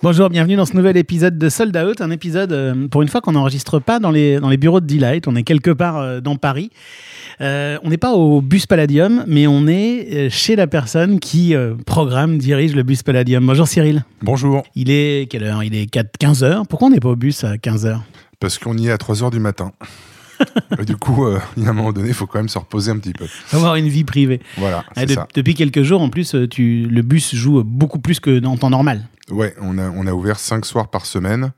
Bonjour, bienvenue dans ce nouvel épisode de Sold Out, un épisode euh, pour une fois qu'on n'enregistre pas dans les, dans les bureaux de Delight, on est quelque part euh, dans Paris. Euh, on n'est pas au bus Palladium, mais on est chez la personne qui programme, dirige le bus Palladium. Bonjour Cyril. Bonjour. Il est quelle heure? Il est 4, 15 heures? Pourquoi on n'est pas au bus à 15 heures? Parce qu'on y est à 3 heures du matin. Du coup, euh, il y a un moment donné, il faut quand même se reposer un petit peu. Avoir une vie privée. Voilà, Ah, c'est de- ça. depuis quelques jours, en plus, euh, tu, le bus joue beaucoup plus que dans temps normal. Ouais, on a, on a ouvert 5 soirs par semaine,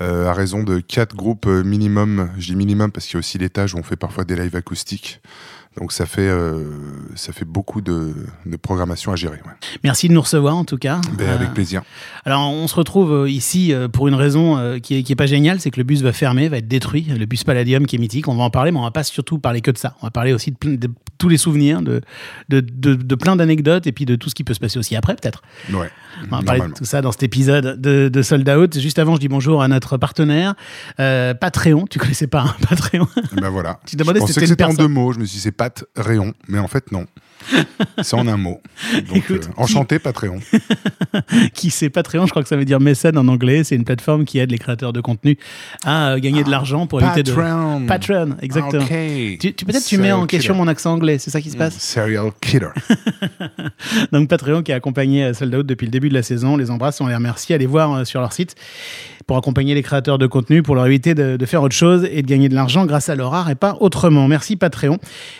euh, à raison de 4 groupes euh, minimum. Je dis minimum parce qu'il y a aussi l'étage où on fait parfois des lives acoustiques. Donc ça fait, euh, ça fait beaucoup de, de programmation à gérer. ouais. Merci de nous recevoir en tout cas. Ben, Euh, avec plaisir. Alors, on se retrouve euh, ici euh, pour une raison euh, qui, est, qui est pas géniale, c'est que le bus va fermer, va être détruit. Le bus Palladium qui est mythique, on va en parler, mais on va pas surtout parler que de ça. On va parler aussi de, plein- de tous les souvenirs, de, de, de- plein d'anecdotes et puis de tout ce qui peut se passer aussi après, peut-être. Ouais, On va parler de tout ça dans cet épisode de, de Sold Out. Juste avant, je dis bonjour à notre partenaire, euh, Patreon. Tu connaissais pas hein, Patreon? Ben voilà. Tu te demandais je si pensais c'était que c'était en deux mots. Je me suis dit, c'est Rayon. Mais en fait, non. c'est en un mot. Donc, Écoute, euh, enchanté, Patreon. qui c'est Patreon, je crois que ça veut dire mécène en anglais. C'est une plateforme qui aide les créateurs de contenu à euh, gagner de l'argent pour éviter de... Patreon. Patreon, exactement. Tu, tu- peut-être tu mets en question killer. mon accent anglais, c'est ça qui se passe? Serial killer. Donc Patreon qui a accompagné euh, Sold Out depuis le début de la saison, on les embrasse, on les remercie. Allez voir sur leur site pour accompagner les créateurs de contenu, pour leur éviter de, de faire autre chose et de gagner de l'argent grâce à leur art et pas autrement. Merci Patreon.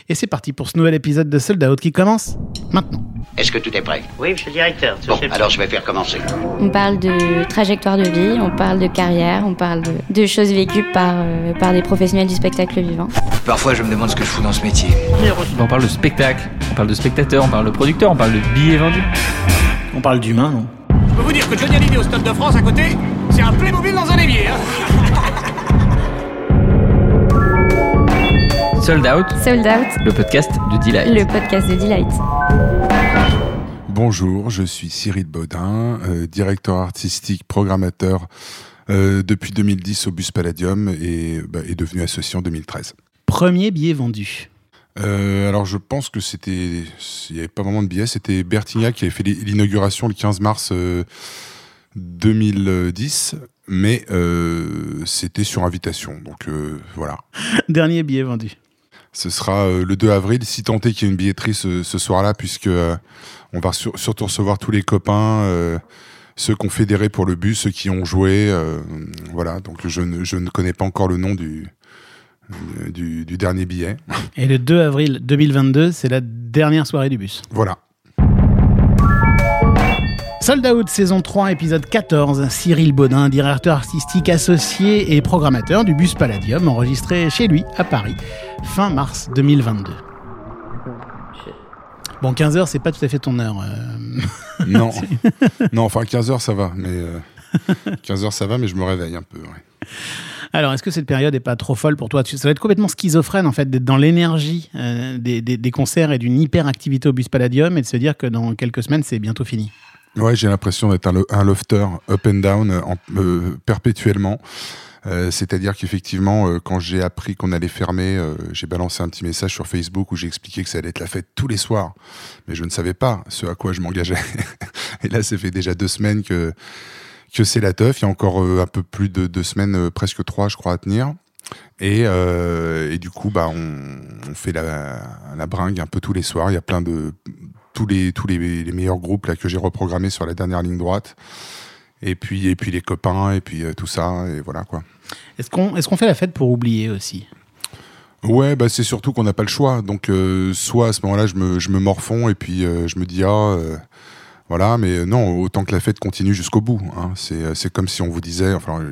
Et c'est parti pour ce nouvel épisode de Sold Out qui commence maintenant. Est-ce que tout est prêt? Oui, monsieur le directeur. Bon, alors je vais faire commencer. On parle de trajectoire de vie, on parle de carrière, on parle de, de choses vécues par, euh, par des professionnels du spectacle vivant. Parfois, je me demande ce que je fous dans ce métier. On parle de spectacle, on parle de spectateur, on parle de producteur, on parle de billets vendus. On parle d'humain, non? Je peux vous dire que Johnny Hallyday au Stade de France à côté, c'est un Playmobil dans un évier. Hein. Sold Out, Sold Out, le podcast de Delight. le podcast de Delight. Bonjour, je suis Cyril Baudin, euh, directeur artistique, programmateur euh, depuis 2010 au Bus Palladium et bah, est devenu associé en 2013. Premier billet vendu. Euh, alors je pense que c'était, il n'y avait pas vraiment de billets, c'était Bertignac qui avait fait l'inauguration le 15 mars euh, 2010, mais euh, c'était sur invitation, donc euh, voilà. Dernier billet vendu. Ce sera euh, le 2 avril, si tant est qu'il y ait une billetterie ce, ce soir-là, puisque euh, on va sur- surtout recevoir tous les copains, euh, ceux qui ont fédéré pour le bus, ceux qui ont joué. euh, voilà, donc je ne, je ne connais pas encore le nom du, du, du dernier billet. Et le 2 avril 2022, c'est la dernière soirée du bus. Voilà. Sold Out saison 3 épisode 14, Cyril Baudin, directeur artistique associé et programmateur du bus Palladium, enregistré chez lui à Paris, fin mars 2022. Bon, 15h, c'est pas tout à fait ton heure. euh. Non, non enfin 15h ça va, mais euh, 15h ça va, mais je me réveille un peu. ouais. Alors, est-ce que cette période est pas trop folle pour toi? Ça va être complètement schizophrène, en fait, d'être dans l'énergie euh, des, des- des concerts et d'une hyperactivité au bus Palladium et de se dire que dans quelques semaines, c'est bientôt fini. Ouais, j'ai l'impression d'être un, lo- un lofter up and down euh, euh, perpétuellement. Euh, C'est-à-dire qu'effectivement, euh, quand j'ai appris qu'on allait fermer, euh, j'ai balancé un petit message sur Facebook où j'ai expliqué que ça allait être la fête tous les soirs. Mais je ne savais pas ce à quoi je m'engageais. Et là, ça fait déjà deux semaines que, que c'est la teuf. Il y a encore euh, un peu plus de deux semaines, euh, presque trois, je crois, à tenir. Et, et du coup, bah, on, on fait la, la bringue un peu tous les soirs. Il y a plein de tous les tous les, les meilleurs groupes là que j'ai reprogrammés sur la dernière ligne droite. Et puis et puis les copains et puis euh, tout ça et voilà quoi. Est-ce qu'on est qu'on fait la fête pour oublier aussi? Ouais, bah c'est surtout qu'on n'a pas le choix. Donc euh, soit à ce moment-là, je me je me morfonds et puis euh, je me dis ah euh, voilà, mais non, autant que la fête continue jusqu'au bout. Hein. C'est comme si on vous disait, enfin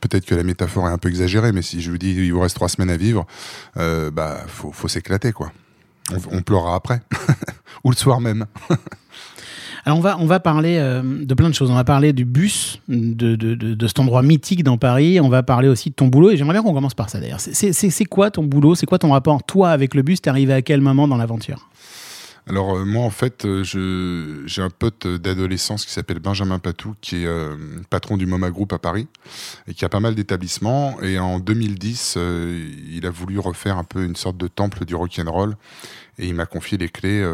peut-être que la métaphore est un peu exagérée, mais si je vous dis il vous reste trois semaines à vivre, bah faut faut s'éclater quoi. On, on pleurera après ou le soir même. Alors on va, on va parler euh, de plein de choses. On va parler du bus, de, de, de, de cet endroit mythique dans Paris. On va parler aussi de ton boulot. Et j'aimerais bien qu'on commence par ça d'ailleurs. C'est quoi ton boulot? C'est quoi ton rapport, toi, avec le bus? T'es arrivé à quel moment dans l'aventure? Alors euh, moi en fait euh, j'ai un pote d'adolescence qui s'appelle Benjamin Patou qui est euh, patron du MoMA Group à Paris et qui a pas mal d'établissements. Et en 2010 euh, il a voulu refaire un peu une sorte de temple du rock and roll et il m'a confié les clés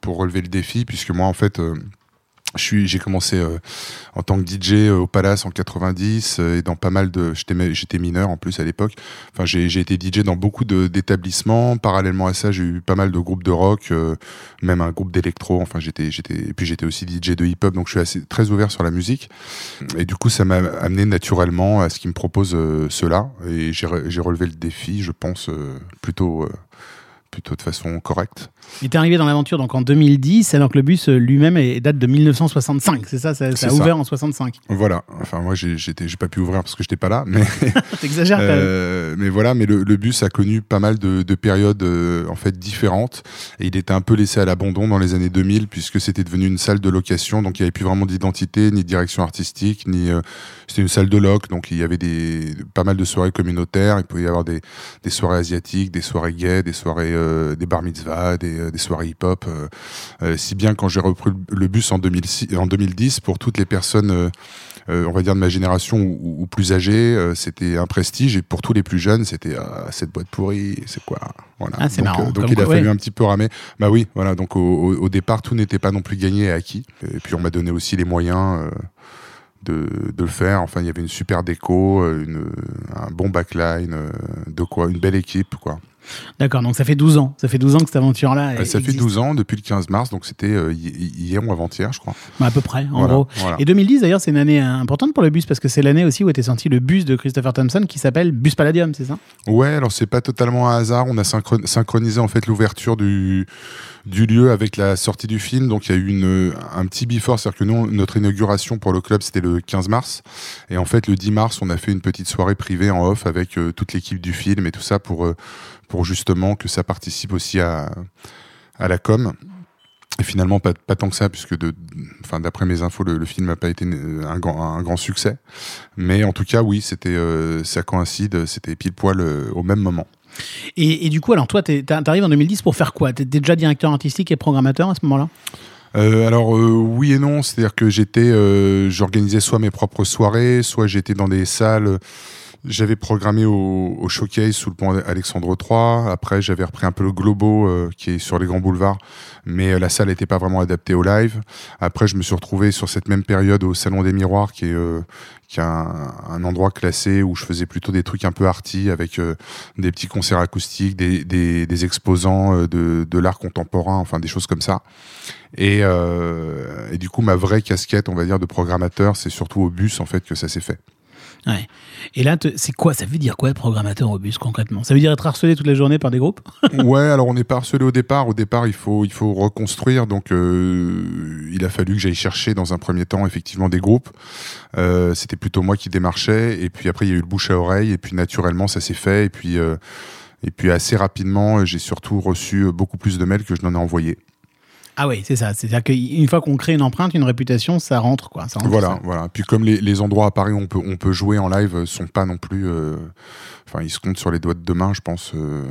pour relever le défi puisque moi en fait j'ai commencé euh, en tant que DJ euh, au Palace en 90 euh, et dans pas mal de, j'étais, mineur en plus à l'époque. Enfin, j'ai, été DJ dans beaucoup de, d'établissements. Parallèlement à ça, j'ai eu pas mal de groupes de rock, même un groupe d'électro. Enfin, j'étais, j'étais, et puis j'étais aussi DJ de hip-hop, donc je suis assez très ouvert sur la musique. Et du coup, ça m'a amené naturellement à ce qui me propose cela. Et j'ai, j'ai relevé le défi, je pense, plutôt plutôt de façon correcte. Il est arrivé dans l'aventure donc en 2010, alors que le bus euh, lui-même date de 1965, c'est ça Ça, a ouvert en 65. Voilà. Enfin, moi, j'ai pas pu ouvrir parce que j'étais pas là, mais. T'exagères. euh, mais voilà, mais le, bus a connu pas mal de, de périodes euh, en fait différentes et il était un peu laissé à l'abandon dans les années 2000 puisque c'était devenu une salle de location, donc il n'y avait plus vraiment d'identité ni de direction artistique, ni euh, c'était une salle de loc, donc il y avait des pas mal de soirées communautaires. Il pouvait y avoir des, des soirées asiatiques, des soirées gays, des soirées des bar mitzvahs, des euh, des soirées hip-hop. Euh, euh, si bien quand j'ai repris le bus en, 2006, en 2010, pour toutes les personnes, on va dire de ma génération ou, plus âgées, c'était un prestige. Et pour tous les plus jeunes, c'était cette boîte pourrie, c'est quoi voilà. Ah, c'est donc, donc il a fallu un petit peu ramer. Bah oui, voilà. Donc au, départ, tout n'était pas non plus gagné et acquis. Et puis on m'a donné aussi les moyens. De, de, le faire. Enfin, il y avait une super déco, une, un bon backline, de quoi, une belle équipe, quoi. D'accord, donc ça fait 12 ans. Ça fait 12 ans que cette aventure-là. Euh, ça fait 12 ans depuis le 15 mars, donc c'était euh, hier ou avant-hier, je crois. Bah, à peu près, en gros. Et 2010, d'ailleurs, c'est une année importante pour le bus parce que c'est l'année aussi où était sorti le bus de Christopher Thompson qui s'appelle Bus Palladium, c'est ça? Ouais, alors c'est pas totalement un hasard. On a synchronisé en fait l'ouverture du, du lieu avec la sortie du film. Donc il y a eu une, un petit before, c'est-à-dire que nous, notre inauguration pour le club, c'était le 15 mars. Et en fait, le 10 mars, on a fait une petite soirée privée en off avec euh, toute l'équipe du film et tout ça pour pour justement que ça participe aussi à, à la com. Et finalement, pas, tant que ça, puisque d'après mes infos, le, film n'a pas été un grand, un grand succès. Mais en tout cas, oui, c'était, euh, ça coïncide, c'était pile poil euh, au même moment. Et, du coup, alors toi, tu arrives en 2010 pour faire quoi? Tu étais déjà directeur artistique et programmateur à ce moment-là? Euh, alors oui et non, c'est-à-dire que j'étais, j'organisais soit mes propres soirées, soit j'étais dans des salles j'avais programmé au, au, Showcase sous le pont Alexandre III. Après, j'avais repris un peu le Globo euh, qui est sur les grands boulevards, mais euh, la salle n'était pas vraiment adaptée au live. Après, je me suis retrouvé sur cette même période au Salon des Miroirs, qui est, euh, qui est un, un, endroit classé où je faisais plutôt des trucs un peu arty avec des petits concerts acoustiques, des, des, des exposants de, de l'art contemporain, enfin des choses comme ça. Et, et du coup, ma vraie casquette, on va dire, de programmateur, c'est surtout au bus en fait que ça s'est fait. Ouais. Et là, c'est quoi Ça veut dire quoi, programmateur bus concrètement? Ça veut dire être harcelé toute la journée par des groupes? Ouais, alors on n'est pas harcelé au départ. Au départ, il faut, il faut reconstruire. Donc, euh, il a fallu que j'aille chercher dans un premier temps effectivement des groupes. Euh, C'était plutôt moi qui démarchais. Et puis après, il y a eu le bouche à oreille. Et puis naturellement, ça s'est fait. Et puis, euh, et puis assez rapidement, j'ai surtout reçu beaucoup plus de mails que je n'en ai envoyé. Ah oui, c'est ça. C'est-à-dire qu'une fois qu'on crée une empreinte, une réputation, ça rentre. Quoi. voilà, voilà. Puis comme les, endroits à Paris où on peut, on peut jouer en live sont pas non plus... Euh, enfin, ils se comptent sur les doigts de deux mains, je pense. Euh,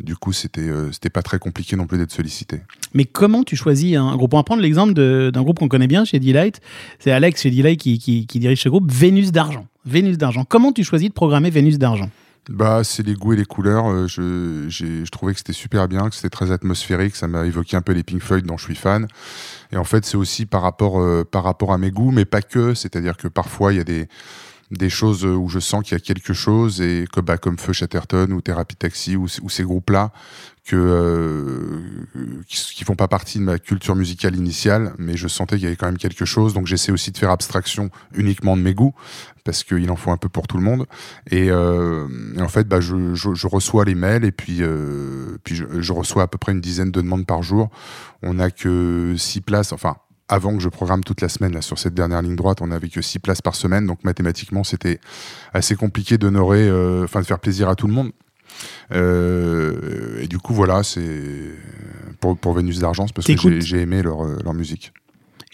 du coup, c'était euh, c'était pas très compliqué non plus d'être sollicité. Mais comment tu choisis un groupe? On va prendre l'exemple d'un groupe qu'on connaît bien chez Delight. C'est Alex chez Delight qui, qui, qui dirige ce groupe, Vénus d'Argent. Vénus d'Argent. Comment tu choisis de programmer Vénus d'Argent? Bah, c'est les goûts et les couleurs. Euh, je, je trouvais que c'était super bien, que c'était très atmosphérique. Ça m'a évoqué un peu les Pink Floyd dont je suis fan. Et en fait, c'est aussi par rapport, euh, par rapport à mes goûts, mais pas que. C'est-à-dire que parfois, il y a des, des choses où je sens qu'il y a quelque chose et que bah, comme Feu Chatterton ou Thérapie Taxi ou, ces groupes-là que euh, qui, font pas partie de ma culture musicale initiale, mais je sentais qu'il y avait quand même quelque chose. Donc j'essaie aussi de faire abstraction uniquement de mes goûts parce qu'il en faut un peu pour tout le monde. Et, euh, en fait, bah, je, je, je, reçois les mails et puis euh, puis je, je, reçois à peu près une dizaine de demandes par jour. On n'a que six places, enfin avant que je programme toute la semaine là, sur cette dernière ligne droite, on n'avait que 6 places par semaine, donc mathématiquement c'était assez compliqué d'honorer, euh, enfin de faire plaisir à tout le monde. Euh, et du coup voilà, c'est pour, pour Vénus d'argent, parce que j'ai aimé leur, euh, leur musique.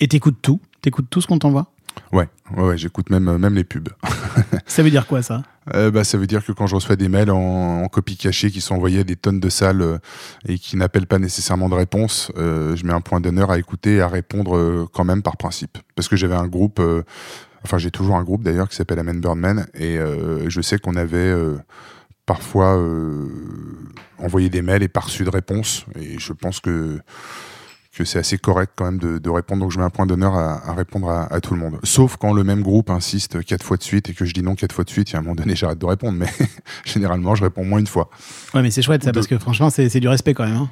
Et t'écoutes tout? T'écoutes tout ce qu'on t'envoie? Ouais, ouais, j'écoute même, même les pubs. ça veut dire quoi ça? Euh, bah, Ça veut dire que quand je reçois des mails en, copie cachée qui sont envoyés à des tonnes de salles euh, et qui n'appellent pas nécessairement de réponse, euh, je mets un point d'honneur à écouter et à répondre quand même par principe. Parce que j'avais un groupe, enfin j'ai toujours un groupe d'ailleurs qui s'appelle Amen Birdman et je sais qu'on avait parfois envoyé des mails et pas reçu de réponse et je pense que que c'est assez correct quand même de, de, répondre. Donc je mets un point d'honneur à, à, répondre à, à, tout le monde. Sauf quand le même groupe insiste quatre fois de suite et que je dis non quatre fois de suite, et à un moment donné j'arrête de répondre. Mais généralement je réponds moins une fois. Ouais, mais c'est chouette ça, parce que franchement c'est du respect quand même. Hein.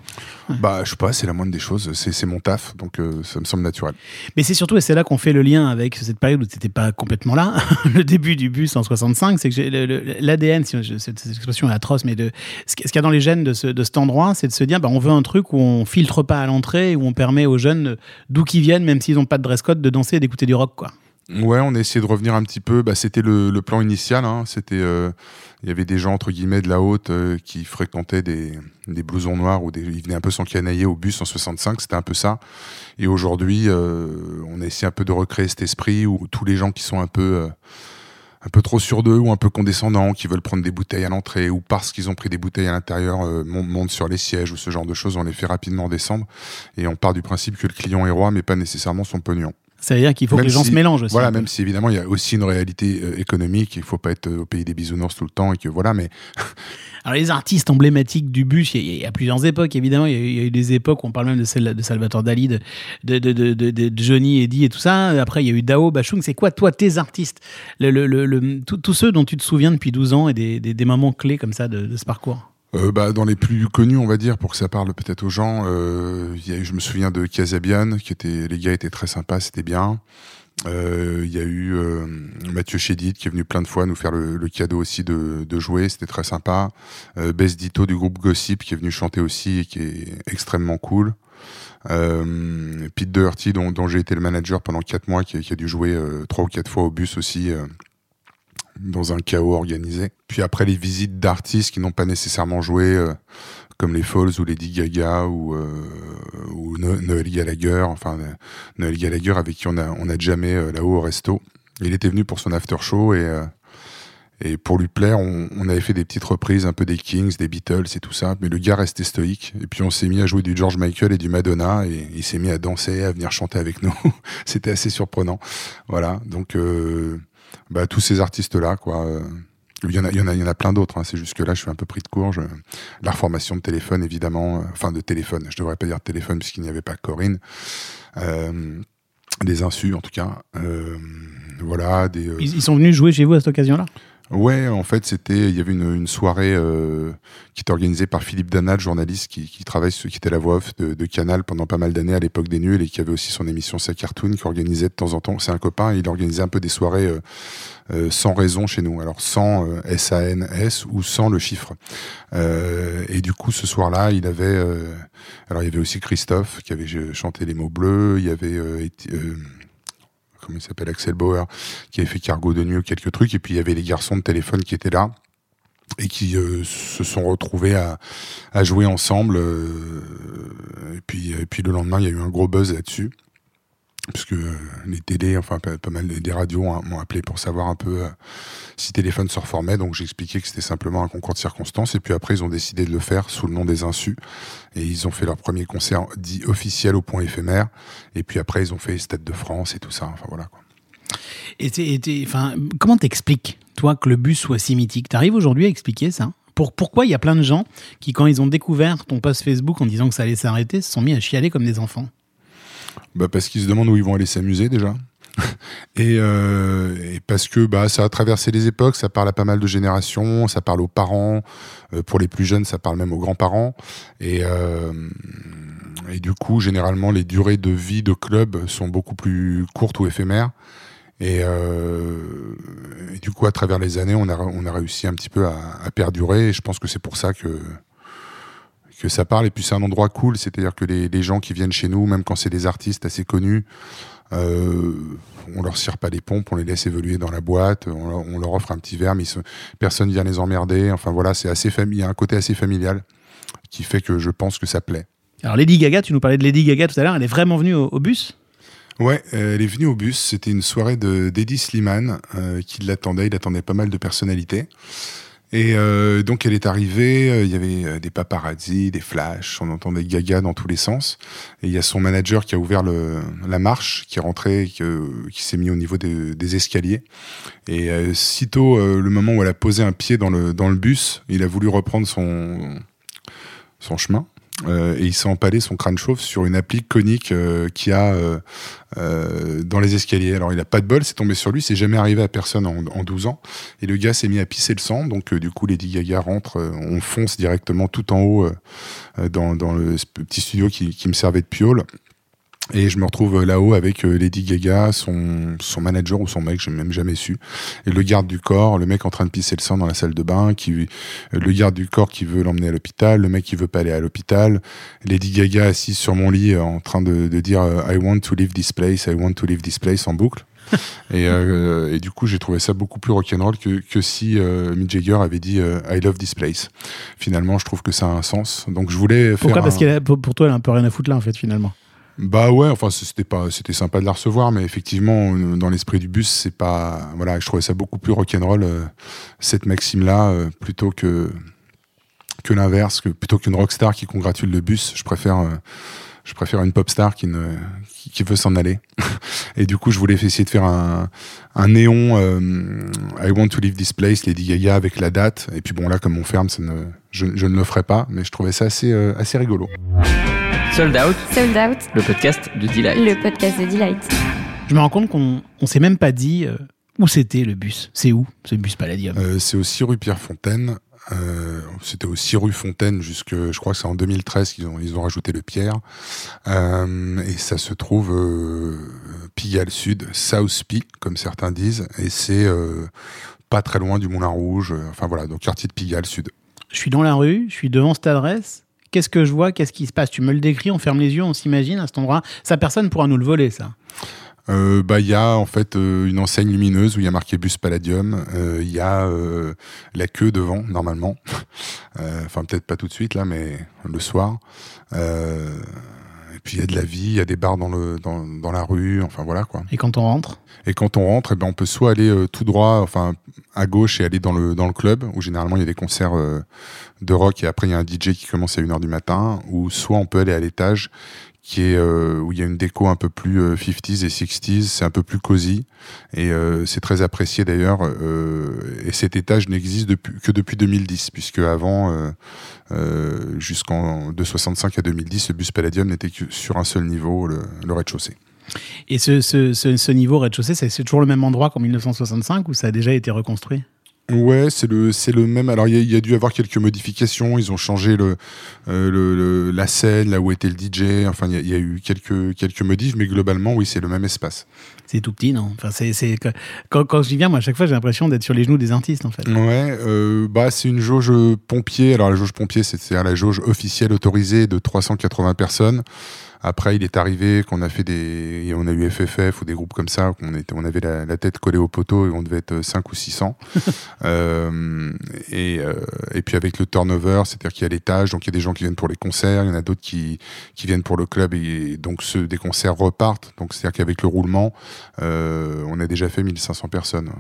Ouais. Bah je sais pas, c'est la moindre des choses. C'est mon taf, donc euh, ça me semble naturel. Mais c'est surtout, et c'est là qu'on fait le lien avec cette période où tu n'étais pas complètement là, le début du bus en 65, c'est que l'ADN, cette, expression est atroce, mais de, ce qu'il y a dans les gènes de, ce, de cet endroit, c'est de se dire, bah, on veut un truc où on filtre pas à l'entrée, où on permet aux jeunes, d'où qu'ils viennent, même s'ils n'ont pas de dress code, de danser et d'écouter du rock, quoi. Ouais, on a essayé de revenir un petit peu. Bah, c'était le, plan initial. Hein. Euh, il y avait des gens entre guillemets de la haute euh, qui fréquentaient des, blousons noirs ou ils venaient un peu s'encanailler au bus en 65. C'était un peu ça. Et aujourd'hui, euh, on a essayé un peu de recréer cet esprit où tous les gens qui sont un peu un peu trop sur d'eux ou un peu condescendants, qui veulent prendre des bouteilles à l'entrée ou parce qu'ils ont pris des bouteilles à l'intérieur, euh, montent sur les sièges ou ce genre de choses, on les fait rapidement descendre et on part du principe que le client est roi mais pas nécessairement son pognon. Ça veut dire qu'il faut même que les gens si, se mélangent aussi. Voilà, même si évidemment il y a aussi une réalité euh, économique, il ne faut pas être au pays des bisounours tout le temps et que voilà, mais. Alors les artistes emblématiques du bus, il y, a, plusieurs époques évidemment. Il y, a, eu des époques, on parle même de celle de Salvatore Dali, de, de, de, de, Johnny, Eddie et tout ça. Après il y a eu Dao, Bachung. C'est quoi toi tes artistes? Le, le, le, Tous ceux dont tu te souviens depuis 12 ans et des, des, des moments clés comme ça de, ce parcours? Euh, bah, dans les plus connus, on va dire, pour que ça parle peut-être aux gens, euh, y a eu, je me souviens de Casabian, qui était, les gars étaient très sympas, c'était bien. Il euh, y a eu euh, Mathieu Chédid qui est venu plein de fois nous faire le, le cadeau aussi de, jouer, c'était très sympa. Euh, Bess Dito du groupe Gossip qui est venu chanter aussi et qui est extrêmement cool. Euh, Pete Doherty dont, j'ai été le manager pendant quatre mois qui, qui a dû jouer trois ou quatre fois au bus aussi dans un chaos organisé. Puis après les visites d'artistes qui n'ont pas nécessairement joué, euh, comme les Falls ou Lady Gaga ou, euh, ou no Noël Gallagher, enfin euh, Noël Gallagher avec qui on a, on a jamais euh, là-haut au resto. Il était venu pour son after show et, euh, et pour lui plaire, on, on, avait fait des petites reprises un peu des Kings, des Beatles et tout ça, mais le gars restait stoïque. Et puis on s'est mis à jouer du George Michael et du Madonna et il s'est mis à danser, à venir chanter avec nous. C'était assez surprenant. Voilà, donc euh, bah, tous ces artistes-là, quoi. Euh, il y en a, il y en a, il y en a plein d'autres. Hein. C'est juste que là, je suis un peu pris de court. Je... La reformation de téléphone, évidemment, euh, enfin de téléphone. Je devrais pas dire téléphone puisqu'il n'y avait pas Corinne. Euh, des insus, en tout cas. Voilà. Ils sont venus jouer chez vous à cette occasion-là? Ouais, en fait, c'était, il y avait une, une soirée euh, qui était organisée par Philippe Danal, journaliste qui, qui travaille, qui était la voix off de, de Canal pendant pas mal d'années à l'époque des nuls et qui avait aussi son émission Sa Cartoon, qui organisait de temps en temps. C'est un copain, il organisait un peu des soirées euh, euh, sans raison chez nous. Alors sans euh, S-A-N-S ou sans le chiffre. Euh, et du coup, ce soir-là, il avait, alors il y avait aussi Christophe qui avait chanté les mots bleus. Il y avait comment il s'appelle, Axel Bauer, qui avait fait Cargo de nuit, quelques trucs, et puis il y avait les garçons de téléphone qui étaient là et qui euh, se sont retrouvés à, à jouer ensemble. Euh, et, puis, et puis le lendemain, il y a eu un gros buzz là-dessus. Puisque les télés, enfin pas, mal des radios hein, m'ont appelé pour savoir un peu euh, si téléphone se reformait. Donc j'ai expliqué que c'était simplement un concours de circonstances. Et puis après, ils ont décidé de le faire sous le nom des Insus. Et ils ont fait leur premier concert dit officiel au point éphémère. Et puis après, ils ont fait Stade de France et tout ça. Enfin voilà quoi. Et, t'es, enfin, comment t'expliques, toi, que le bus soit si mythique? T'arrives aujourd'hui à expliquer ça? Pour, Pourquoi il y a plein de gens qui, quand ils ont découvert ton post Facebook en disant que ça allait s'arrêter, se sont mis à chialer comme des enfants? Bah Parce qu'ils se demandent où ils vont aller s'amuser déjà. et, euh, et, parce que bah, ça a traversé les époques, ça parle à pas mal de générations, ça parle aux parents, euh, pour les plus jeunes, ça parle même aux grands-parents. Et, euh, et du coup, généralement, les durées de vie de club sont beaucoup plus courtes ou éphémères. Et, et, du coup, à travers les années, on a, on a réussi un petit peu à, à perdurer. Et je pense que c'est pour ça que, que ça parle. Et puis, c'est un endroit cool. C'est-à-dire que les, les, gens qui viennent chez nous, même quand c'est des artistes assez connus, euh, on leur cire pas les pompes, on les laisse évoluer dans la boîte, on, on leur offre un petit verre, mais se, personne vient les emmerder. Enfin voilà, c'est assez il y a un côté assez familial qui fait que je pense que ça plaît. Alors Lady Gaga, tu nous parlais de Lady Gaga tout à l'heure, elle est vraiment venue au, au bus? Ouais, euh, elle est venue au bus. C'était une soirée de d'Eddie Sliman euh, qui l'attendait. Il attendait pas mal de personnalités. Et euh, donc elle est arrivée, euh, il y avait des paparazzi, des flashs, on entendait Gaga dans tous les sens. Et il y a son manager qui a ouvert le, la marche, qui est rentré, qui, qui s'est mis au niveau des, des escaliers. Et euh, sitôt le moment où elle a posé un pied dans le, dans le bus, il a voulu reprendre son, son chemin. Euh, et il s'est empalé son crâne chauve sur une appli conique euh, qui a euh, euh, dans les escaliers. Alors il a pas de bol, c'est tombé sur lui, c'est jamais arrivé à personne en, en 12 ans. Et le gars s'est mis à pisser le sang, donc du coup Lady Gaga rentre, on fonce directement tout en haut dans, le petit studio qui, qui me servait de piole. Et je me retrouve là-haut avec euh, Lady Gaga, son, son manager ou son mec, j'ai même jamais su, et le garde du corps, le mec en train de pisser le sang dans la salle de bain, qui, le garde du corps qui veut l'emmener à l'hôpital, le mec qui veut pas aller à l'hôpital, Lady Gaga assise sur mon lit en train de, de dire euh, I want to leave this place, I want to leave this place en boucle. et, euh, et du coup, j'ai trouvé ça beaucoup plus rock'n'roll que, que si euh, Mick Jagger avait dit euh, I love this place. Finalement, je trouve que ça a un sens. Donc, je voulais faire. Pourquoi Parce un- pour pour toi, elle a un peu rien à foutre là, en fait, finalement. Bah ouais, enfin c'était pas, c'était sympa de la recevoir, mais effectivement euh, dans l'esprit du bus, c'est pas, voilà, je trouvais ça beaucoup plus rock'n'roll euh, cette maxime-là euh, plutôt que l'inverse, plutôt qu'une rockstar qui congratule le bus, je préfère, je préfère une pop star qui ne, qui, qui veut s'en aller. Et du coup, je voulais essayer de faire un, un néon euh, I want to leave this place, Lady Gaga avec la date. Et puis bon là, comme on ferme, ça ne, je, je ne le ferai pas, mais je trouvais ça assez, euh, assez rigolo. Sold Out, Sold Out, le podcast de Delight. le podcast de Delight. Je me rends compte qu'on on s'est même pas dit euh, où c'était le bus. C'est où ce bus Palladium? Euh, c'est aussi rue Pierre-Fontaine. Euh, C'était aussi rue Fontaine jusque, je crois que c'est en 2013 qu'ils ont, ils ont rajouté le Pierre. Euh, et ça se trouve euh, Pigalle Sud, South Pi, comme certains disent. Et c'est euh, pas très loin du Moulin Rouge. euh, Enfin voilà, donc quartier de Pigalle Sud. Je suis dans la rue, je suis devant cette adresse. Qu'est-ce que je vois? Qu'est-ce qui se passe? Tu me le décris, on ferme les yeux, on s'imagine à cet endroit. Ça, personne pourra nous le voler, ça. Euh, bah il y a en fait euh, une enseigne lumineuse où il y a marqué bus Palladium. Euh, Il y a la queue devant normalement. Enfin peut-être pas tout de suite là, mais le soir. Et puis il y a de la vie, il y a des bars dans le dans, dans la rue. Enfin voilà quoi. Et quand on rentre? Et quand on rentre, eh ben on peut soit aller tout droit, enfin à gauche et aller dans le dans le club où généralement il y a des concerts de rock et après il y a un DJ qui commence à 1h du matin, ou soit on peut aller à l'étage qui est euh, où il y a une déco un peu plus euh, 50s et 60s, c'est un peu plus cosy et euh, c'est très apprécié d'ailleurs. euh, et cet étage n'existe que depuis 2010 puisque avant euh, euh, jusqu'en de 65 à 2010, le bus Palladium n'était que sur un seul niveau, le, rez-de-chaussée. Et ce, ce, niveau rez-de-chaussée, c'est toujours le même endroit qu'en 1965 ou ça a déjà été reconstruit? Ouais, c'est le c'est le même. Alors il y, a- il y a dû avoir quelques modifications. Ils ont changé le, euh, le, le- la scène, là où était le DJ. Enfin, il y, a- il y a eu quelques quelques modifs, mais globalement, oui, c'est le même espace. C'est tout petit, non? Enfin, c'est, quand, quand j'y viens, moi, à chaque fois, j'ai l'impression d'être sur les genoux des artistes, en fait. Ouais, euh, bah c'est une jauge pompier. Alors la jauge pompier, c'est c'est la jauge officielle autorisée de 380 personnes. Après, il est arrivé qu'on a fait des, et on a eu FFF ou des groupes comme ça, qu'on était, on avait la, la tête collée au poteau et on devait être 5 ou 600. euh, et, euh, et puis avec le turnover, c'est-à-dire qu'il y a l'étage, donc il y a des gens qui viennent pour les concerts, il y en a d'autres qui, qui viennent pour le club et donc ceux des concerts repartent. Donc c'est-à-dire qu'avec le roulement, euh, on a déjà fait 1500 personnes.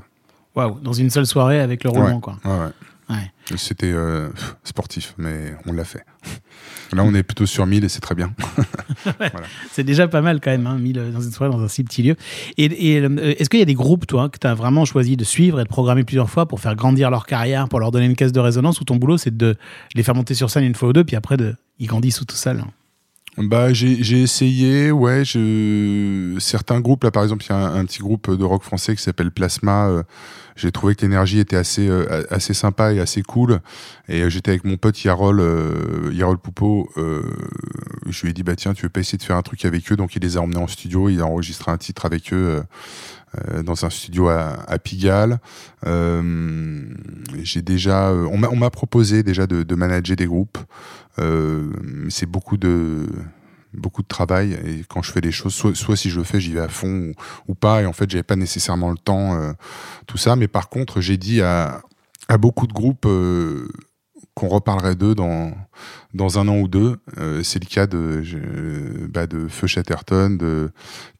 Waouh, dans une seule soirée avec le roulement, Ouais. quoi. Ouais, ouais. Ouais. C'était euh, sportif, mais on l'a fait. Là, on est plutôt sur 1000 et c'est très bien. C'est déjà pas mal quand même, hein, 1000 dans une soirée, dans un si petit lieu. Et, et, euh, est-ce qu'il y a des groupes, toi, que tu as vraiment choisi de suivre et de programmer plusieurs fois pour faire grandir leur carrière, pour leur donner une caisse de résonance, ou ton boulot, c'est de les faire monter sur scène une fois ou deux, puis après, de, ils grandissent tout seuls Bah, j'ai j'ai essayé, ouais. Je... Certains groupes, là, par exemple, il y a un, un petit groupe de rock français qui s'appelle Plasma. euh, j'ai trouvé que l'énergie était assez, euh, assez sympa et assez cool. Et euh, j'étais avec mon pote Yarol, euh, Yarol Poupeau. euh, je lui ai dit, bah tiens, tu veux pas essayer de faire un truc avec eux? Donc, il les a emmenés en studio. Il a enregistré un titre avec eux. euh, euh, dans un studio à, à Pigalle. Euh, j'ai déjà, euh, on m'a proposé déjà de, de manager des groupes. C'est beaucoup de beaucoup de travail et quand je fais des choses, soit, soit si je le fais, j'y vais à fond ou, pas. Et en fait, j'avais pas nécessairement le temps, euh, tout ça. Mais par contre, j'ai dit à, à beaucoup de groupes euh, qu'on reparlerait d'eux dans dans un an ou deux. Euh, c'est le cas de bah, de Feu Chatterton, de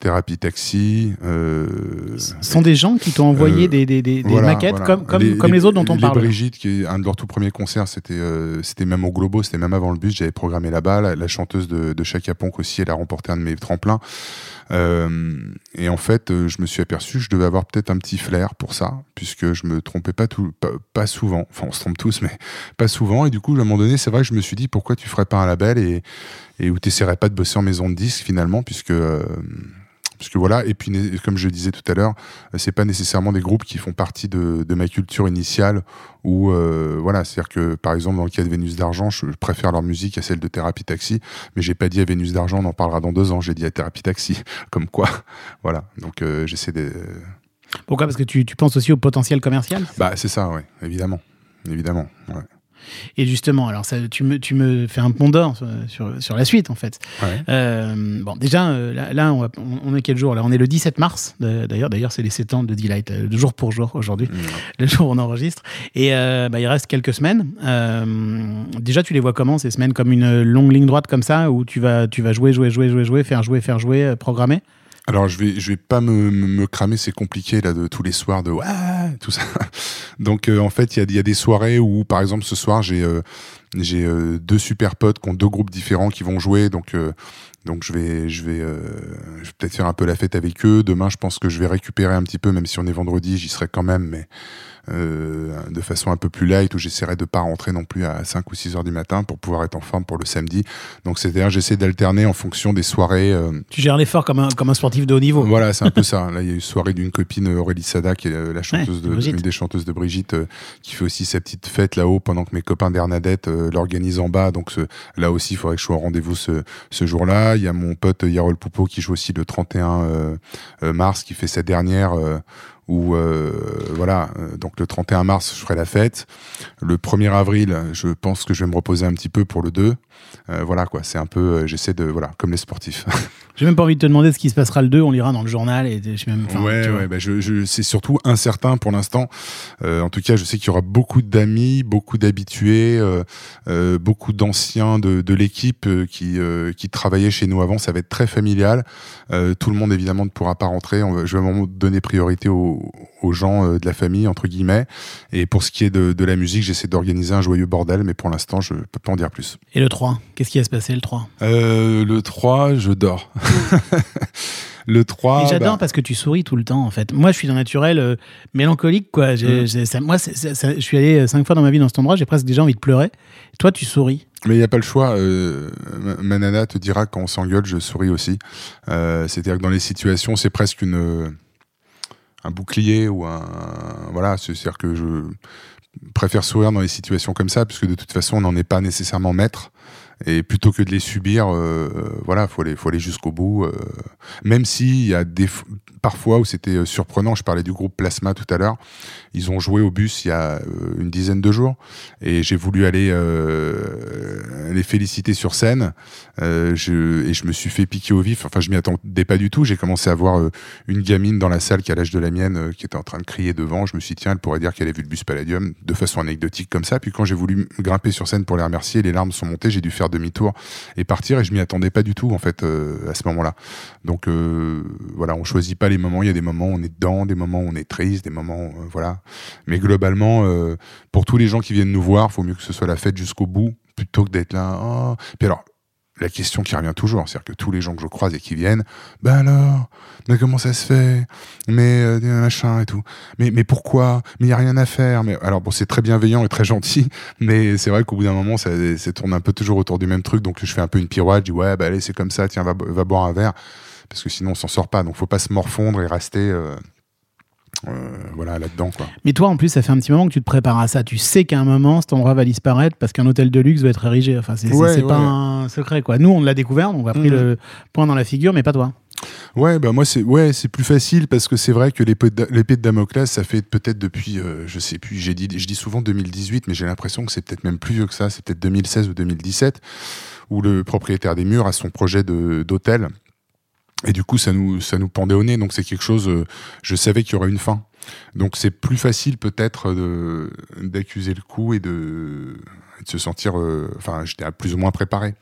Thérapie Taxi. Euh, Ce sont des gens qui t'ont envoyé Euh, des, des- des- des voilà, maquettes voilà. comme, comme, comme les, autres dont on les parle. Brigitte, qui est un de leurs tout premiers concerts, c'était c'était même au Globo, c'était même avant le bus. J'avais programmé là-bas. La, la chanteuse de, de Chaka Ponk aussi, elle a remporté un de mes tremplins. Et en fait, je me suis aperçu que je devais avoir peut-être un petit flair pour ça, puisque je me trompais pas tout, pas, pas souvent. Enfin, on se trompe tous, mais pas souvent. Souvent. Et du coup, à un moment donné, c'est vrai que je me suis dit pourquoi tu ferais pas un label et, et où tu n'essaierais pas de bosser en maison de disques finalement, puisque. euh, puisque voilà, et puis comme je disais tout à l'heure, euh, c'est pas nécessairement des groupes qui font partie de, de ma culture initiale. Ou euh, voilà, c'est-à-dire que par exemple dans le cas de Vénus d'argent, je préfère leur musique à celle de Thérapie Taxi, mais j'ai pas dit à Vénus d'argent, on en parlera dans deux ans. J'ai dit à Thérapie Taxi, comme quoi, voilà. Donc euh, j'essaie de, Pourquoi? Parce que tu, tu penses aussi au potentiel commercial? Bah c'est ça, ouais, évidemment, évidemment. ouais. Et justement, alors ça, tu, me, tu me fais un pont d'or sur, sur, sur la suite, en fait. Ouais. Euh, bon, déjà, euh, là, là, on, va- on- on est quel jour Là, on est le 17 mars. D'ailleurs, d'ailleurs, c'est les 7 ans de Delight, euh, de jour pour jour aujourd'hui, le jour où on enregistre. Et euh, bah, il reste quelques semaines. Euh, déjà, tu les vois comment ces semaines? Comme une longue ligne droite comme ça, où tu vas, tu vas jouer, jouer, jouer, jouer, jouer, faire jouer, faire jouer, programmer? Alors je vais je vais pas me, me, me cramer, c'est compliqué là de tous les soirs de ouais tout ça. Donc euh, en fait il y a, y a des soirées où par exemple ce soir j'ai euh, j'ai euh, deux super potes qui ont deux groupes différents qui vont jouer donc euh, donc je vais je vais euh, je vais peut-être faire un peu la fête avec eux. Demain je pense que je vais récupérer un petit peu même si on est vendredi j'y serai quand même mais de façon un peu plus light où j'essaierai de pas rentrer non plus à 5 ou 6 heures du matin pour pouvoir être en forme pour le samedi. Donc c'est-à-dire j'essaie d'alterner en fonction des soirées euh, Tu gères l'effort comme un, comme un sportif de haut niveau. voilà, c'est un peu ça. Là, il y a eu une soirée d'une copine euh, Aurélie Sada, qui est euh, la chanteuse Ouais, de, une des chanteuses de Brigitte, euh, qui fait aussi sa petite fête là-haut pendant que mes copains d'Hernadette euh, l'organisent en bas. Donc ce- là aussi, il faudrait que je sois au rendez-vous ce, ce jour-là. Il y a mon pote euh, Yarol Poupeau qui joue aussi le 31 euh, euh, mars, qui fait sa dernière. Où euh, voilà, euh, donc le 31 mars, je ferai la fête. Le 1er avril, je pense que je vais me reposer un petit peu pour le 2. Euh, voilà quoi, c'est un peu, j'essaie de, voilà, comme les sportifs. J'ai même pas envie de te demander ce qui se passera le 2, on lira dans le journal. Et je même, enfin, ouais, ouais, bah je, je, c'est surtout incertain pour l'instant. Euh, en tout cas, je sais qu'il y aura beaucoup d'amis, beaucoup d'habitués, euh, beaucoup d'anciens de, de l'équipe qui, qui travaillaient chez nous avant. Ça va être très familial. Tout le monde, évidemment, ne pourra pas rentrer. On va- je vais vraiment donner priorité aux, aux gens euh, de la famille, entre guillemets. Et pour ce qui est de, de la musique, j'essaie d'organiser un joyeux bordel, mais pour l'instant, je peux pas en dire plus. Et le 3 Qu'est-ce qui va se passer le 3 Euh, le 3, je dors. le 3, Et j'adore bah, parce que tu souris tout le temps en fait. Moi je suis d'un naturel euh, mélancolique quoi. J'ai- Mm. j'ai- ça- moi c'est- c'est- ça- je suis allé cinq fois dans ma vie dans cet endroit, j'ai presque déjà envie de pleurer. Toi tu souris. Mais il n'y a pas le choix. Euh, ma- ma nana te dira quand on s'engueule, je souris aussi. Euh, C'est-à-dire que dans les situations, c'est presque une euh, un bouclier ou un voilà. C'est-à-dire que je préfère sourire dans les situations comme ça, puisque de toute façon, on n'en est pas nécessairement maître. Et plutôt que de les subir, euh, euh, voilà, faut aller, faut aller jusqu'au bout. euh, même s'il y a des parfois où c'était surprenant. Je parlais du groupe Plasma tout à l'heure. Ils ont joué au bus il y a une dizaine de jours, et j'ai voulu aller les féliciter sur scène. Et je me suis fait piquer au vif. Enfin, je m'y attendais pas du tout. J'ai commencé à voir une gamine dans la salle qui a l'âge de la mienne, qui était en train de crier devant. Je me suis dit, tiens, elle pourrait dire qu'elle a vu le bus Palladium de façon anecdotique comme ça. Puis quand j'ai voulu grimper sur scène pour les remercier, les larmes sont montées. J'ai dû faire demi-tour et partir. Et je m'y attendais pas du tout en fait euh, à ce moment-là. Donc euh, voilà, on choisit pas les moments. Il y a des moments où on est dedans, des moments où on est triste, des moments euh, voilà. Mais globalement, euh, pour tous les gens qui viennent nous voir, faut mieux que ce soit la fête jusqu'au bout plutôt que d'être là. Oh. Puis alors, la question qui revient toujours, c'est-à-dire que tous les gens que je croise et qui viennent, ben alors, mais comment ça se fait? Mais euh, machin et tout. Mais mais pourquoi? Mais il y a rien à faire. Mais alors bon, c'est très bienveillant et très gentil, mais c'est vrai qu'au bout d'un moment, ça, tourne un peu toujours autour du même truc. Donc je fais un peu une pirouette, je dis ouais, bah allez, c'est comme ça. Tiens, va, boire un verre, parce que sinon on s'en sort pas. Donc faut pas se morfondre et rester. euh, voilà là-dedans quoi. Mais toi en plus ça fait un petit moment que tu te prépares à ça. Tu sais qu'à un moment cet endroit va disparaître parce qu'un hôtel de luxe va être érigé. Enfin c'est c'est- Ouais, c'est pas un secret quoi. Nous on l'a découvert, on a pris Mhm. le point dans la figure, mais pas toi. Ouais, bah moi c'est ouais, c'est plus facile parce que c'est vrai que l'épée de, l'épée de Damoclès, ça fait peut-être depuis euh, je sais plus, j'ai dit je dis souvent 2018 mais j'ai l'impression que c'est peut-être même plus vieux que ça, c'est peut-être 2016 ou 2017 où le propriétaire des murs a son projet de d'hôtel et du coup ça nous ça nous pendait au nez donc c'est quelque chose euh, je savais qu'il y aurait une fin. Donc c'est plus facile peut-être de d'accuser le coup et de, se sentir euh, enfin j'étais plus ou moins préparé.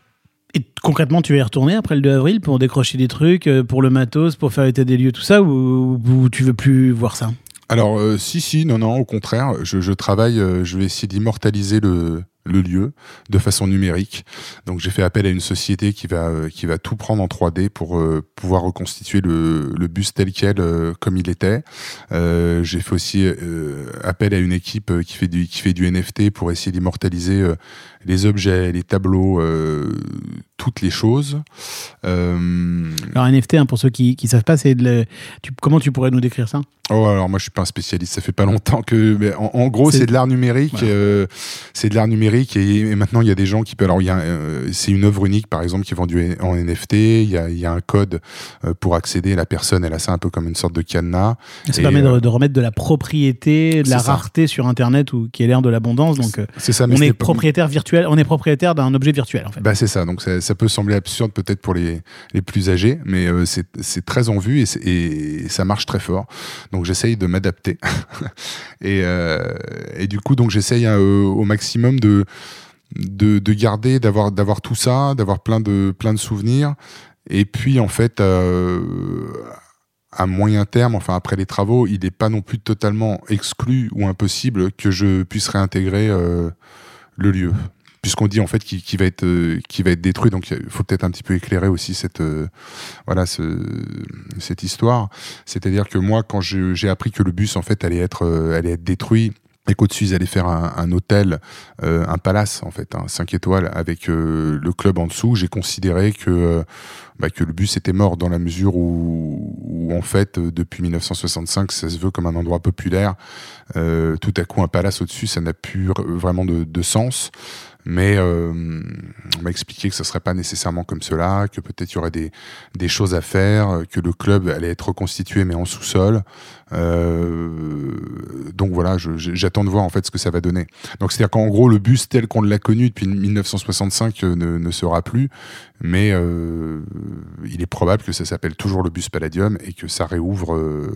Et concrètement, tu vas y retourner après le 2 avril pour décrocher des trucs, euh, pour le matos, pour faire état des lieux, tout ça, ou, ou tu veux plus voir ça? Alors, euh, si, si, non, non, au contraire, je, je travaille, euh, je vais essayer d'immortaliser le, le lieu de façon numérique. Donc j'ai fait appel à une société qui va euh, qui va tout prendre en 3D pour euh, pouvoir reconstituer le, le bus tel quel euh, comme il était. Euh, j'ai fait aussi appel à une équipe qui fait du qui fait du NFT pour essayer d'immortaliser les objets, les tableaux, toutes les choses. Alors NFT, hein, pour ceux qui ne savent pas, c'est tu- comment tu pourrais nous décrire ça? Oh, alors moi je suis pas un spécialiste, ça fait pas longtemps que. mais en, en gros, C'est- de l'art numérique. Voilà. c'est de l'art numérique et, et maintenant il y a des gens qui peuvent. Alors il y a, euh, c'est une œuvre unique par exemple qui est vendue en NFT. Il y a, il y a un code euh, pour accéder. La personne, elle a ça un peu comme une sorte de cadenas. Ça Et, permet de, euh, de remettre de la propriété, de la ça. rareté sur Internet ou qui est l'air de l'abondance. Donc C'est ça. mais on est pas- propriétaire virtuel, on est propriétaire d'un objet virtuel en fait. Bah c'est ça, donc ça, ça peut sembler absurde peut-être pour les, les plus âgés, mais euh, c'est très en vue et, ça marche très fort. Donc j'essaye de m'adapter et, euh, et du coup donc j'essaye euh, au maximum de de, de garder, d'avoir d'avoir tout ça, d'avoir plein de plein de souvenirs. Et puis en fait, euh, à moyen terme, enfin après les travaux, il n'est pas non plus totalement exclu ou impossible que je puisse réintégrer euh, le lieu. Puisqu'on dit en fait qu'il va être va être détruit. Donc il faut peut-être un petit peu éclairer aussi cette euh, voilà ce, cette histoire. C'est-à-dire que moi quand j'ai appris que le bus en fait allait être allait être détruit et qu'au-dessus ils allaient faire un, hôtel euh, un palace en fait un 5 étoiles avec euh, le club en dessous. J'ai considéré que euh, bah, que le bus était mort dans la mesure où, en fait depuis 1965 ça se veut comme un endroit populaire. Tout à coup un palace au-dessus ça n'a plus vraiment de sens mais euh, on m'a expliqué que ce serait pas nécessairement comme cela, que peut-être il y aurait des, des choses à faire, euh, que le club allait être reconstitué mais en sous-sol. Euh, donc voilà, j'attends de voir en fait ce que ça va donner. Donc c'est-à-dire qu'en gros le bus tel qu'on l'a connu depuis 1965 euh, ne, sera plus, mais il est probable que ça s'appelle toujours le bus Palladium et que ça réouvre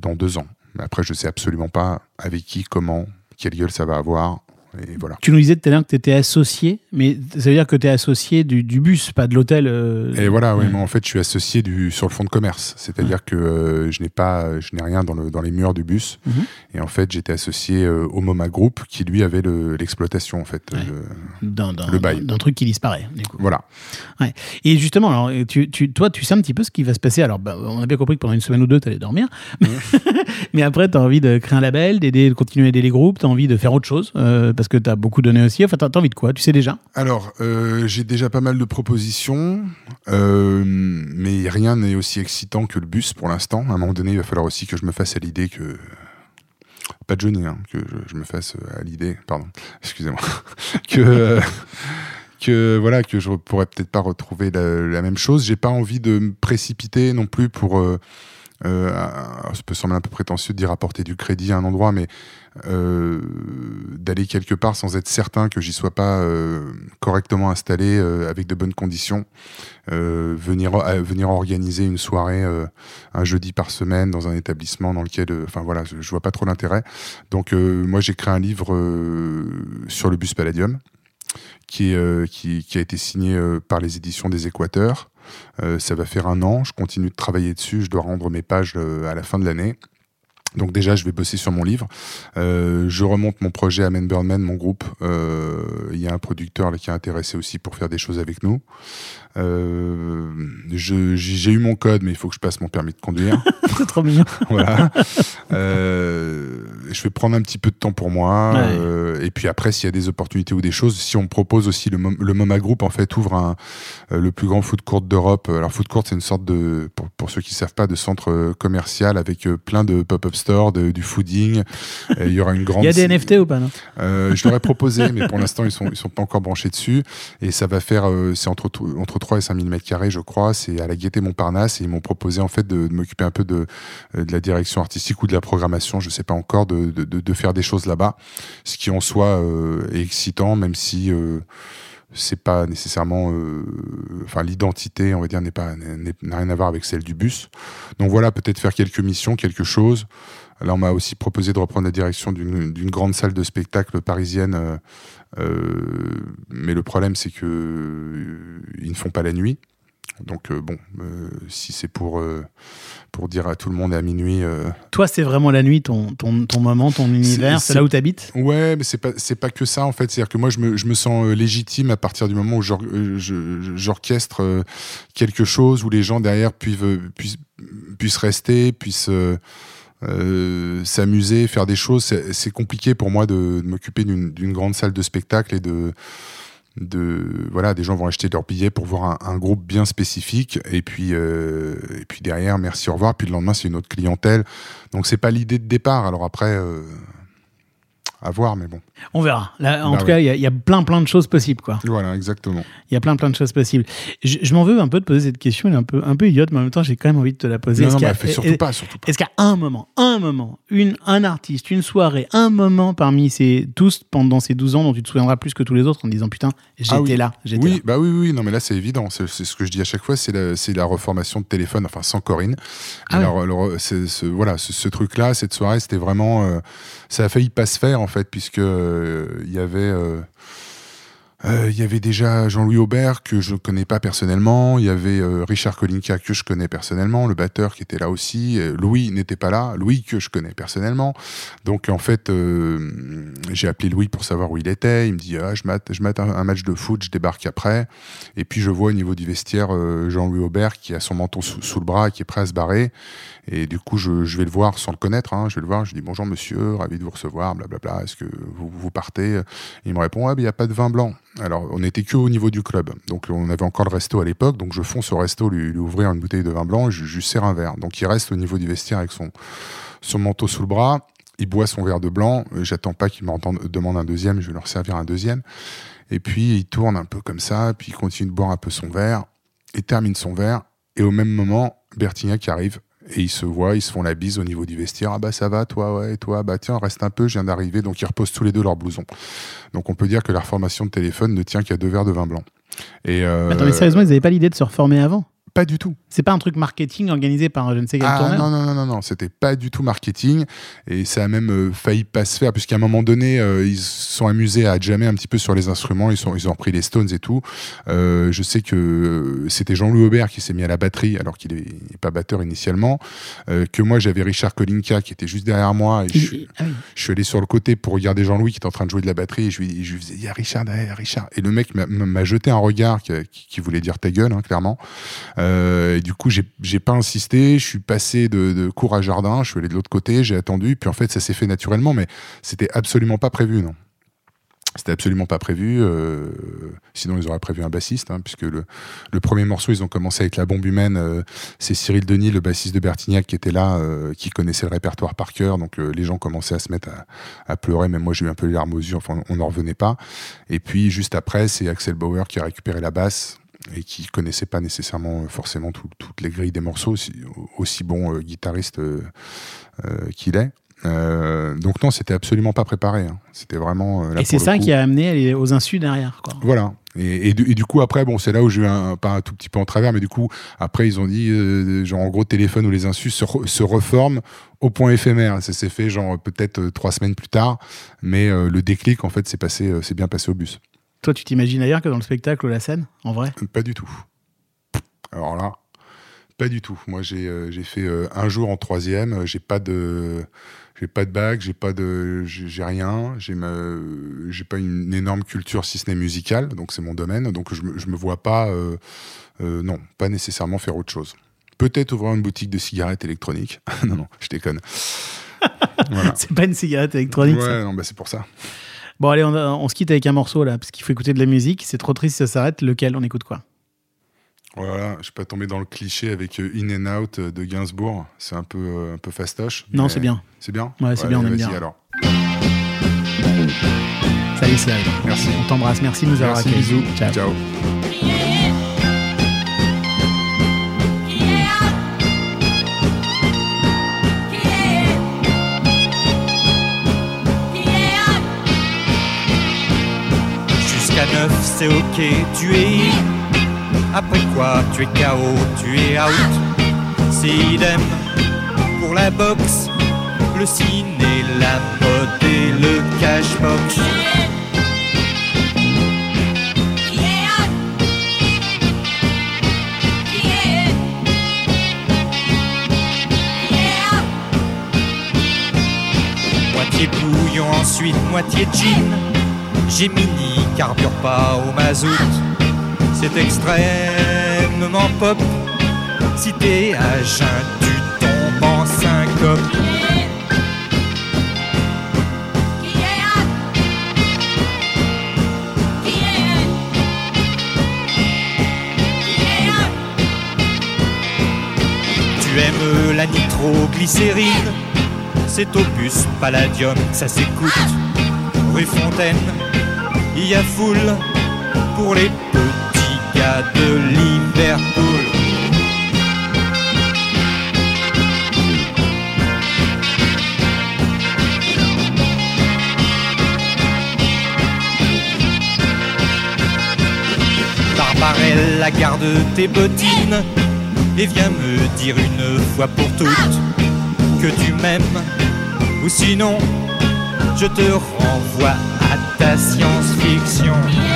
dans deux ans. Après je sais absolument pas avec qui, comment, quelle gueule ça va avoir. Et voilà. Tu nous disais tout à l'heure que tu étais associé, mais ça veut dire que tu es associé du, du bus, pas de l'hôtel. euh, Et voilà, oui, ouais. moi en fait je suis associé du, sur le fonds de commerce, c'est-à-dire que euh, je n'ai pas, je n'ai rien dans, le, dans les murs du bus, Mhm. et en fait j'étais associé euh, au MoMA Group qui lui avait le- l'exploitation en fait. Ouais. le- bail. d'un truc qui disparaît. Du coup. voilà. Et justement, alors, tu, tu- toi, tu sais un petit peu ce qui va se passer. Alors, bah, on a bien compris que pendant une semaine ou deux, tu allais dormir. Mais après, tu as envie de créer un label, d'aider, de continuer à aider les groupes, tu as envie de faire autre chose, euh, parce que tu as beaucoup donné aussi. Enfin, tu as envie de quoi? Tu sais déjà? Alors euh, j'ai déjà pas mal de propositions, euh, mais rien n'est aussi excitant que le bus pour l'instant. À un moment donné, il va falloir aussi que je me fasse à l'idée que pas Johnny, hein, que je, me fasse à l'idée, pardon, excusez-moi, que euh, que voilà que je pourrais peut-être pas retrouver la, même chose. J'ai pas envie de me précipiter non plus pour. euh, ça peut sembler un peu prétentieux de dire apporter du crédit à un endroit, mais euh, d'aller quelque part sans être certain que j'y sois pas euh, correctement installé euh, avec de bonnes conditions. Venir venir organiser une soirée un jeudi par semaine dans un établissement dans lequel, enfin voilà, je, vois pas trop l'intérêt. Donc moi j'ai créé un livre sur le bus Palladium qui, est, qui, a été signé par les éditions des Équateurs. Ça va faire un an, je continue de travailler dessus, je dois rendre mes pages à la fin de l'année. Donc déjà, je vais bosser sur mon livre. Euh, je remonte mon projet à Man mon groupe. Euh, Il y a un producteur là, qui est intéressé aussi pour faire des choses avec nous. Euh, je- J'ai j'ai eu mon code, mais il faut que je passe mon permis de conduire. C'est trop mignon. voilà. Je vais prendre un petit peu de temps pour moi. Ouais. euh, et puis après, s'il y a des opportunités ou des choses, si on me propose aussi le, Mom- le MoMA Group, en fait, ouvre un, euh, le plus grand food court d'Europe. Alors, food court, c'est une sorte de, pour, pour ceux qui savent pas, de centre euh, commercial avec plein de pop-up stores, de- du fooding. Il y aura une grande. Il y a des NFT ou pas non? Je leur ai proposé, mais pour l'instant, ils sont, ils sont pas encore branchés dessus. Et ça va faire, c'est entre, entre 3 et 5 000 mètres carrés, je crois. C'est à la Gaîté Montparnasse. Et ils m'ont proposé, en fait, de, de m'occuper un peu de, de la direction artistique ou de la programmation, je sais pas encore, de, de, faire des choses là-bas. Ce qui en soi euh, est excitant, même si euh, c'est pas nécessairement, euh, enfin l'identité, on va dire, n'est pas n'a rien à voir avec celle du bus. Donc voilà, peut-être faire quelques missions, quelque chose. Là, on m'a aussi proposé de reprendre la direction d'une grande salle de spectacle parisienne, mais le problème c'est que ils ne font pas la nuit Donc euh, bon, euh, si c'est pour, euh, pour dire à tout le monde à minuit... Toi, c'est vraiment la nuit, ton, ton, ton moment, ton univers, c'est là où tu habites Ouais, mais c'est pas pas que ça en fait. C'est-à-dire que moi je me, je me sens légitime à partir du moment où j'orchestre quelque chose où les gens derrière puissent puissent, puissent rester, puissent euh, s'amuser, faire des choses. C'est compliqué pour moi de, de m'occuper d'une d'une grande salle de spectacle et de de voilà des gens vont acheter leurs billets pour voir un, groupe bien spécifique. Et puis euh, et puis derrière merci au revoir. Puis le lendemain c'est une autre clientèle. Donc c'est pas l'idée de départ. Alors après euh, à voir mais bon On verra. Là, en Bah tout cas, il y, a- il y a plein, plein de choses possibles, quoi. voilà exactement Il y a plein, plein de choses possibles. Je, je m'en veux un peu de poser cette question, elle est un peu, un peu idiote, mais en même temps, j'ai quand même envie de te la poser. non, non bah, surtout pas surtout pas Est-ce qu'à un moment, un moment, une, un artiste, une soirée, un moment parmi ces tous pendant ces 12 ans dont tu te souviendras plus que tous les autres en disant putain, j'étais Ah oui. là, j'étais oui là. bah oui oui non mais là c'est évident c'est ce que je dis à chaque fois c'est la, la reformation de téléphone enfin sans Corinne Ah alors, ce, voilà ce, ce truc là cette soirée c'était vraiment euh, ça a failli pas se faire en fait puisque euh, il y avait euh, il y avait déjà Jean-Louis Aubert que je connais pas personnellement, il y avait euh, Richard Kolinka que je connais personnellement, le batteur qui était là aussi, euh, Louis n'était pas là, Louis que je connais personnellement. Donc en fait, euh, j'ai appelé Louis pour savoir où il était, il me dit ah, je mate, je un, match de foot, je débarque après, et puis je vois au niveau du vestiaire Jean-Louis Aubert qui a son menton sous, le bras qui est prêt à se barrer, et du coup je, je vais le voir sans le connaître, hein, je vais le voir, je dis bonjour monsieur, ravi de vous recevoir, blablabla, est-ce que vous, vous partez? Il me répond ouais, il n'y a pas de vin blanc. Alors, on n'était que au niveau du club. Donc, on avait encore le resto à l'époque. Donc, je fonce au resto, lui, ouvrir une bouteille de vin blanc et je, lui sers un verre. Donc, il reste au niveau du vestiaire avec son, son manteau sous le bras. Il boit son verre de blanc. J'attends pas qu'il me demande un deuxième. Je vais leur servir un deuxième. Et puis, il tourne un peu comme ça. Puis, il continue de boire un peu son verre. Il termine son verre. Et au même moment, Bertignac arrive. Et ils se voient, ils se font la bise au niveau du vestiaire. Ah bah ça va, toi, ouais, et toi, bah tiens, reste un peu, je viens d'arriver. Donc ils reposent tous les deux leur blouson. Donc on peut dire que la reformation de téléphone ne tient qu'à deux verres de vin blanc. Et euh, Attends, mais sérieusement, ils n'avaient pas l'idée de se reformer avant? Pas du tout. C'est pas un truc marketing organisé par je ne sais quel Ah tourneur non, non, non, non, non, c'était pas du tout marketing et ça a même euh, failli pas se faire puisqu'à un moment donné, euh, ils se sont amusés à jammer un petit peu sur les instruments, ils, sont, ils ont repris les Stones et tout. Euh, je sais que c'était Jean-Louis Aubert qui s'est mis à la batterie alors qu'il n'est pas batteur initialement, que moi j'avais Richard Kolinka qui était juste derrière moi et Il- je, ah oui. je suis allé sur le côté pour regarder Jean-Louis qui était en train de jouer de la batterie et je lui, je lui faisais, il y a Richard derrière, Richard. Et le mec m'a- m'a jeté un regard qui, qui- qui voulait dire ta gueule, hein, clairement. Euh, et du coup, j'ai pas insisté, je suis passé de, cours à jardin, je suis allé de l'autre côté, j'ai attendu, puis en fait, ça s'est fait naturellement, mais c'était absolument pas prévu, non. C'était absolument pas prévu. euh, sinon, ils auraient prévu un bassiste, hein, puisque le, premier morceau, ils ont commencé avec la bombe humaine. euh, c'est Cyril Denis, le bassiste de Bertignac, qui était là, qui connaissait le répertoire par cœur. Donc, les gens commençaient à se mettre à, à pleurer. Même moi, j'ai eu un peu les larmes aux yeux. Enfin, on n'en revenait pas. Et puis, juste après, c'est Axel Bauer qui a récupéré la basse et qui connaissait pas nécessairement euh, forcément tout- toutes les grilles des morceaux, aussi, aussi bon euh, guitariste euh, qu'il est. Euh, donc non, c'était absolument pas préparé. hein. C'était vraiment. euh, là, Et c'est ça coup- qui a amené aux insus derrière. Quoi. voilà. Et, et du, et du coup, après, bon, c'est là où j'ai eu un, pas un tout petit peu en travers, mais du coup, après, ils ont dit, euh, genre, en gros, téléphone ou les insus se, re- se reforment au point éphémère. Ça s'est fait, genre, peut-être trois semaines plus tard, mais le déclic, en fait, c'est passé, c'est bien passé au bus. Toi, tu t'imagines ailleurs que dans le spectacle ou la scène, en vrai? Pas du tout. Alors là, pas du tout. Moi, j'ai euh, fait euh, un jour en troisième. J'ai pas de, j'ai pas de bac, j'ai pas de, j'ai rien. J'ai pas une énorme culture si ce n'est musicale, donc c'est mon domaine. Donc je me, je me vois pas, euh, non, pas nécessairement faire autre chose. Peut-être ouvrir une boutique de cigarettes électroniques. non, non, je déconne. voilà. C'est pas une cigarette électronique, ça? Ouais, non, bah c'est pour ça. Bon, allez, on, on se quitte avec un morceau là, parce qu'il faut écouter de la musique. C'est trop triste si ça s'arrête. Lequel On écoute quoi Voilà, je suis pas tombé dans le cliché avec euh, In and Out euh, de Gainsbourg. C'est un peu, euh, un peu fastoche. Non, c'est bien. C'est bien Ouais, c'est bien, on aime bien. alors. Salut, Cyril. Merci. On t'embrasse. Merci de nous avoir accueillis. bisous. Ciao. Ciao. c'est ok, tu es Après quoi, tu es KO, tu es out. C'est idem pour la boxe, le ciné, la mode et le cashbox. Moitié bouillon, ensuite moitié gin. Gemini carbure pas au mazout, c'est extrêmement pop. Si t'es à jeun, tu tombes en syncope. Tu aimes la nitroglycérine C'est opus palladium, ça s'écoute Rue Fontaine, il y a foule Pour les petits gars de Liverpool. Barbarella, garde tes bottines et viens me dire une fois pour toutes que tu m'aimes, ou sinon je te renvoie ta science-fiction.